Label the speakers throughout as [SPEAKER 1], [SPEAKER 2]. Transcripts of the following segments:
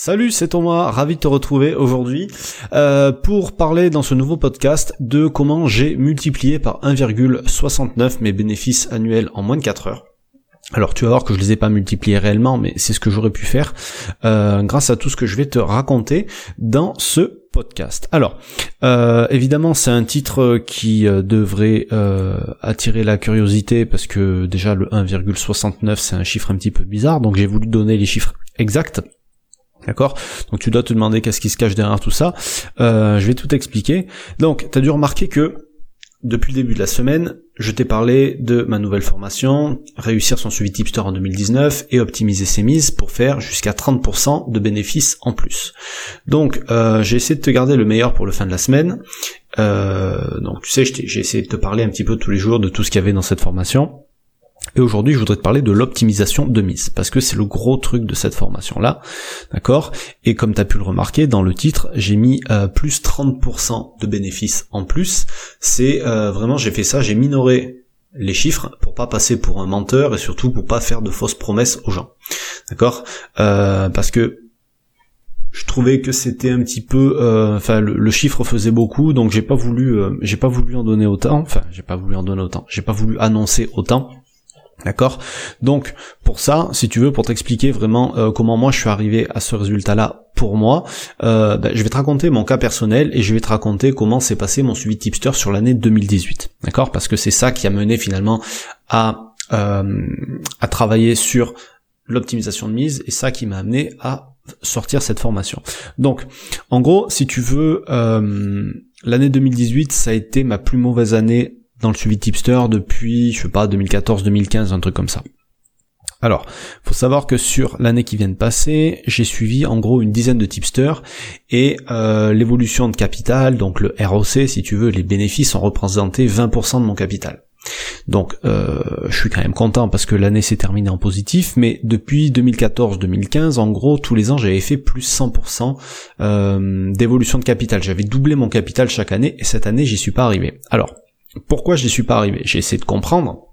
[SPEAKER 1] Salut, c'est Thomas, ravi de te retrouver aujourd'hui euh, pour parler dans ce nouveau podcast de comment j'ai multiplié par 1,69 mes bénéfices annuels en moins de 4 heures. Alors tu vas voir que je les ai pas multipliés réellement, mais c'est ce que j'aurais pu faire euh, grâce à tout ce que je vais te raconter dans ce podcast. Alors, euh, évidemment, c'est un titre qui devrait attirer la curiosité parce que déjà le 1,69 c'est un chiffre un petit peu bizarre, donc j'ai voulu donner les chiffres exacts D'accord? Donc tu dois te demander qu'est-ce qui se cache derrière tout ça. Euh, je vais tout expliquer. Donc, tu as dû remarquer que depuis le début de la semaine, je t'ai parlé de ma nouvelle formation, réussir son suivi tipster en 2019 et optimiser ses mises pour faire jusqu'à 30% de bénéfices en plus. Donc euh, j'ai essayé de te garder le meilleur pour le fin de la semaine. Euh, donc tu sais, j'ai essayé de te parler un petit peu tous les jours de tout ce qu'il y avait dans cette formation. Et aujourd'hui, je voudrais te parler de l'optimisation de mise, parce que c'est le gros truc de cette formation-là, d'accord? Et comme tu as pu le remarquer, dans le titre, j'ai mis euh, plus 30% de bénéfices en plus. C'est euh, vraiment, j'ai fait ça, j'ai minoré les chiffres pour pas passer pour un menteur et surtout pour pas faire de fausses promesses aux gens, d'accord? Euh, Parce que je trouvais que c'était un petit peu enfin le, chiffre faisait beaucoup donc j'ai pas voulu j'ai pas voulu en donner autant enfin j'ai pas voulu en donner autant j'ai pas voulu annoncer autant D'accord? Donc pour ça, si tu veux, pour t'expliquer vraiment euh, comment moi je suis arrivé à ce résultat-là pour moi, euh, ben, je vais te raconter mon cas personnel et je vais te raconter comment s'est passé mon suivi tipster sur l'année 2018. D'accord? Parce que c'est ça qui a mené finalement à, euh, à travailler sur l'optimisation de mise et ça qui m'a amené à sortir cette formation. Donc, en gros, si tu veux, l'année 2018, ça a été ma plus mauvaise année dans le suivi tipster depuis, je sais pas, 2014-2015, un truc comme ça. Alors, faut savoir que sur l'année qui vient de passer, j'ai suivi en gros une dizaine de tipsters et euh, l'évolution de capital, donc le ROC, si tu veux, les bénéfices ont représenté 20% de mon capital. Donc, euh, je suis quand même content parce que l'année s'est terminée en positif, mais depuis 2014-2015, en gros, tous les ans, j'avais fait plus 100% euh, d'évolution de capital. J'avais doublé mon capital chaque année et cette année, j'y suis pas arrivé. Alors, pourquoi je n'y suis pas arrivé? J'ai essayé de comprendre.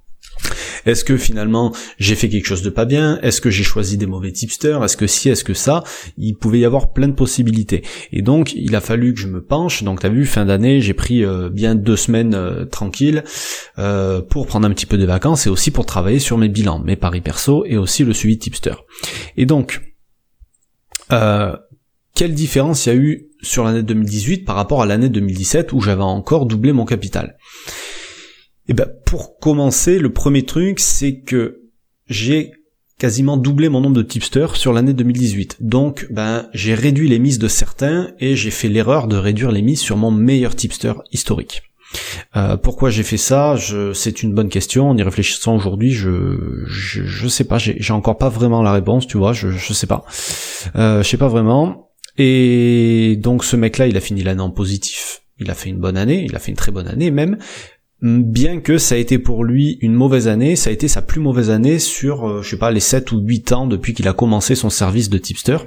[SPEAKER 1] Est-ce que finalement j'ai fait quelque chose de pas bien? Est-ce que j'ai choisi des mauvais tipsters? Est-ce que si Est-ce que ça? Il pouvait y avoir plein de possibilités. Et donc il a fallu que je me penche. Donc t'as vu, fin d'année, j'ai pris euh, bien deux semaines euh, tranquilles euh, pour prendre un petit peu de vacances et aussi pour travailler sur mes bilans, mes paris perso et aussi le suivi tipster. Et donc quelle différence il y a eu sur l'année 2018 par rapport à l'année 2017 où j'avais encore doublé mon capital? Et eh ben pour commencer, le premier truc c'est que j'ai quasiment doublé mon nombre de tipsters sur l'année 2018. Donc ben j'ai réduit les mises de certains et j'ai fait l'erreur de réduire les mises sur mon meilleur tipster historique. Euh, pourquoi j'ai fait ça? C'est une bonne question. En y réfléchissant aujourd'hui, je, je, sais pas. J'ai encore pas vraiment la réponse. Tu vois, je je sais pas. Euh, je sais pas vraiment. Et donc ce mec-là, il a fini l'année en positif. Il a fait une bonne année, il a fait une très bonne année même. Bien que ça a été pour lui une mauvaise année, ça a été sa plus mauvaise année sur, euh, je sais pas, les 7 ou 8 ans depuis qu'il a commencé son service de tipster.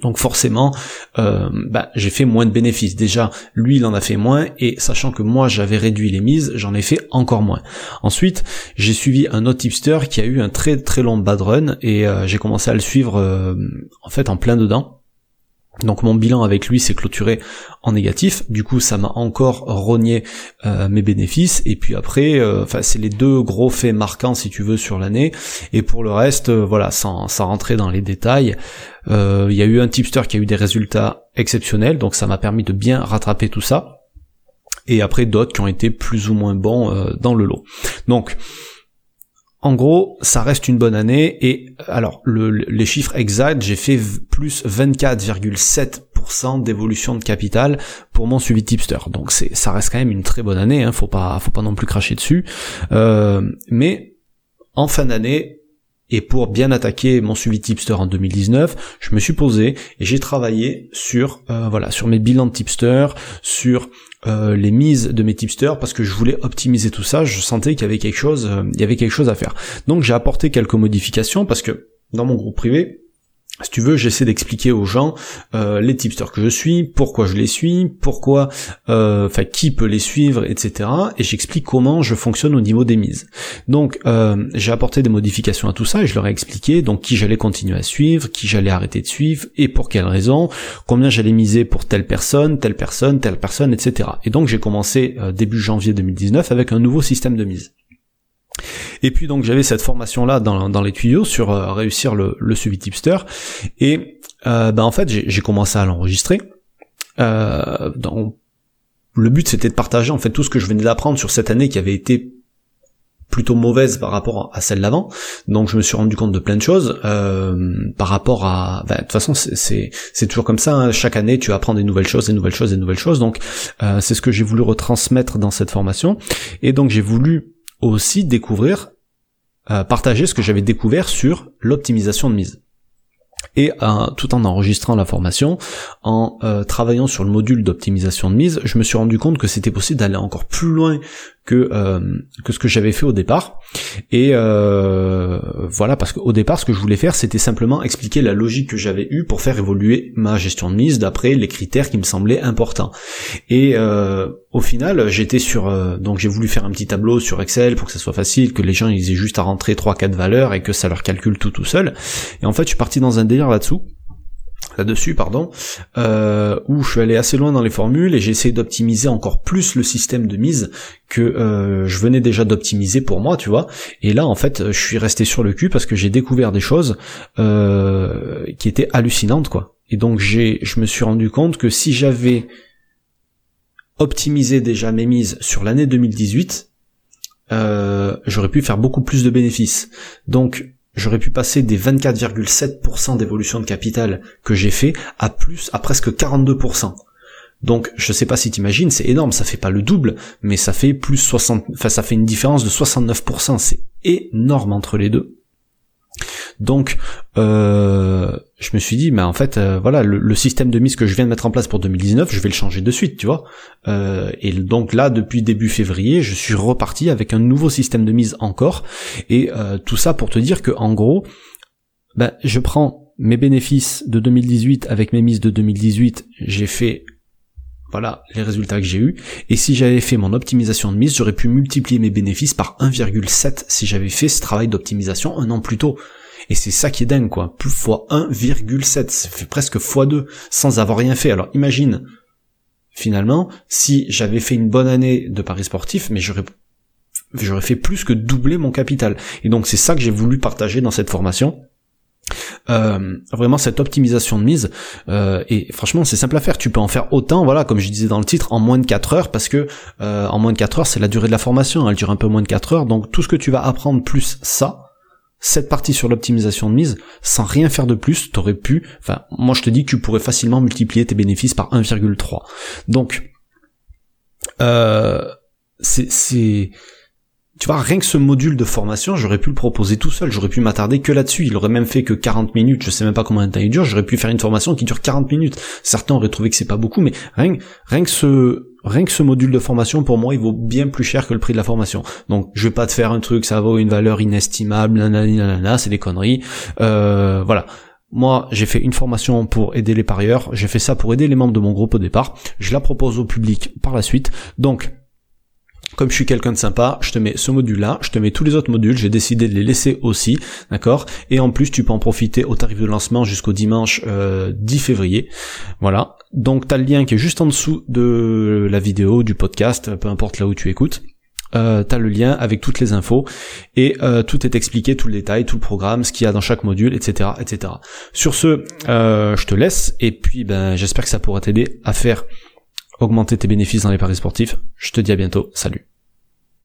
[SPEAKER 1] Donc forcément, euh, bah, j'ai fait moins de bénéfices. Déjà, lui, il en a fait moins, et sachant que moi, j'avais réduit les mises, j'en ai fait encore moins. Ensuite, j'ai suivi un autre tipster qui a eu un très très long bad run, et euh, j'ai commencé à le suivre en fait en plein dedans. Donc mon bilan avec lui s'est clôturé en négatif, du coup ça m'a encore rogné euh, mes bénéfices, et puis après, euh, enfin c'est les deux gros faits marquants si tu veux sur l'année, et pour le reste, euh, voilà, sans, sans rentrer dans les détails, il y a eu un tipster qui a eu des résultats exceptionnels, donc ça m'a permis de bien rattraper tout ça, et après d'autres qui ont été plus ou moins bons dans le lot. Donc en gros, ça reste une bonne année et alors les chiffres exacts, j'ai fait plus 24,7% d'évolution de capital pour mon suivi tipster. Donc c'est ça reste quand même une très bonne année, hein, faut pas faut pas non plus cracher dessus. Euh, mais en fin d'année, et pour bien attaquer mon suivi tipster en 2019, je me suis posé et j'ai travaillé sur euh, voilà sur mes bilans de tipster, sur euh, les mises de mes tipsters parce que je voulais optimiser tout ça, je sentais qu'il y avait quelque chose, euh, il y avait quelque chose à faire. Donc j'ai apporté quelques modifications parce que dans mon groupe privé, si tu veux, j'essaie d'expliquer aux gens euh, les tipsters que je suis, pourquoi je les suis, pourquoi, euh, enfin qui peut les suivre, etc. Et j'explique comment je fonctionne au niveau des mises. Donc euh, j'ai apporté des modifications à tout ça et je leur ai expliqué donc qui j'allais continuer à suivre, qui j'allais arrêter de suivre et pour quelles raisons, combien j'allais miser pour telle personne, telle personne, telle personne, etc. Et donc j'ai commencé début janvier 2019 avec un nouveau système de mise. Et puis donc j'avais cette formation là dans, les tuyaux sur euh, réussir le, suivi tipster. Et euh, ben en fait j'ai commencé à l'enregistrer. Euh, le but c'était de partager en fait tout ce que je venais d'apprendre sur cette année qui avait été plutôt mauvaise par rapport à celle d'avant. Donc je me suis rendu compte de plein de choses par rapport à. Ben, de toute façon c'est toujours comme ça. Hein. Chaque année tu apprends des nouvelles choses, des nouvelles choses, des nouvelles choses. Donc c'est ce que j'ai voulu retransmettre dans cette formation. Et donc j'ai voulu aussi découvrir, euh, partager ce que j'avais découvert sur l'optimisation de mise. Et euh, tout en enregistrant la formation, en euh, travaillant sur le module d'optimisation de mise, je me suis rendu compte que c'était possible d'aller encore plus loin que euh, que ce que j'avais fait au départ. Et euh, voilà, parce qu'au départ, ce que je voulais faire, c'était simplement expliquer la logique que j'avais eue pour faire évoluer ma gestion de mise d'après les critères qui me semblaient importants. Et euh, au final, j'étais sur donc j'ai voulu faire un petit tableau sur Excel pour que ça soit facile, que les gens ils aient juste à rentrer trois quatre valeurs et que ça leur calcule tout tout seul. Et en fait, je suis parti dans un délire là-dessous là-dessus, pardon, euh, où je suis allé assez loin dans les formules et j'ai essayé d'optimiser encore plus le système de mise que euh, je venais déjà d'optimiser pour moi, tu vois. Et là, en fait, je suis resté sur le cul parce que j'ai découvert des choses euh, qui étaient hallucinantes, quoi. Et donc j'ai, je me suis rendu compte que si j'avais optimisé déjà mes mises sur l'année 2018, j'aurais pu faire beaucoup plus de bénéfices. Donc j'aurais pu passer des 24,7% d'évolution de capital que j'ai fait à plus, à presque 42%. Donc, je sais pas si t'imagines, c'est énorme, ça fait pas le double, mais ça fait plus 60, enfin, ça fait une différence de 69%, c'est énorme entre les deux. Donc, euh, je me suis dit, mais en fait, euh, voilà, le, système de mise que je viens de mettre en place pour 2019, je vais le changer de suite, tu vois. Euh, et donc là, depuis début février, je suis reparti avec un nouveau système de mise encore. Et tout ça pour te dire que, en gros, ben, je prends mes bénéfices de 2018 avec mes mises de 2018, j'ai fait voilà les résultats que j'ai eu. Et si j'avais fait mon optimisation de mise, j'aurais pu multiplier mes bénéfices par 1,7 si j'avais fait ce travail d'optimisation un an plus tôt. Et c'est ça qui est dingue, quoi. Plus fois 1,7, ça fait presque fois 2, sans avoir rien fait. Alors imagine, finalement, si j'avais fait une bonne année de paris sportif, mais j'aurais j'aurais fait plus que doubler mon capital. Et donc c'est ça que j'ai voulu partager dans cette formation. Euh, vraiment cette optimisation de mise euh, et franchement c'est simple à faire tu peux en faire autant voilà comme je disais dans le titre en moins de 4 heures parce que euh, en moins de 4 heures c'est la durée de la formation elle dure un peu moins de 4 heures donc tout ce que tu vas apprendre plus ça cette partie sur l'optimisation de mise, sans rien faire de plus, t'aurais pu, enfin, moi je te dis que tu pourrais facilement multiplier tes bénéfices par 1,3. Donc, euh, c'est, tu vois, rien que ce module de formation, j'aurais pu le proposer tout seul, j'aurais pu m'attarder que là-dessus, il aurait même fait que 40 minutes, je sais même pas combien de temps il dure, j'aurais pu faire une formation qui dure 40 minutes. Certains auraient trouvé que c'est pas beaucoup, mais rien, rien que ce, rien que ce module de formation, pour moi, il vaut bien plus cher que le prix de la formation. Donc, je vais pas te faire un truc, ça vaut une valeur inestimable, nanana, c'est des conneries. Euh, voilà. Moi, j'ai fait une formation pour aider les parieurs, j'ai fait ça pour aider les membres de mon groupe au départ, je la propose au public par la suite. Donc, comme je suis quelqu'un de sympa, je te mets ce module-là, je te mets tous les autres modules, j'ai décidé de les laisser aussi, d'accord? Et en plus, tu peux en profiter au tarif de lancement jusqu'au dimanche 10 euh, février. Voilà. Donc, tu as le lien qui est juste en dessous de la vidéo, du podcast, peu importe là où tu écoutes. Euh, t'as le lien avec toutes les infos et euh, tout est expliqué, tout le détail, tout le programme, ce qu'il y a dans chaque module, etc., etc. Sur ce, euh, je te laisse et puis ben j'espère que ça pourra t'aider à faire augmenter tes bénéfices dans les paris sportifs. Je te dis à bientôt. Salut.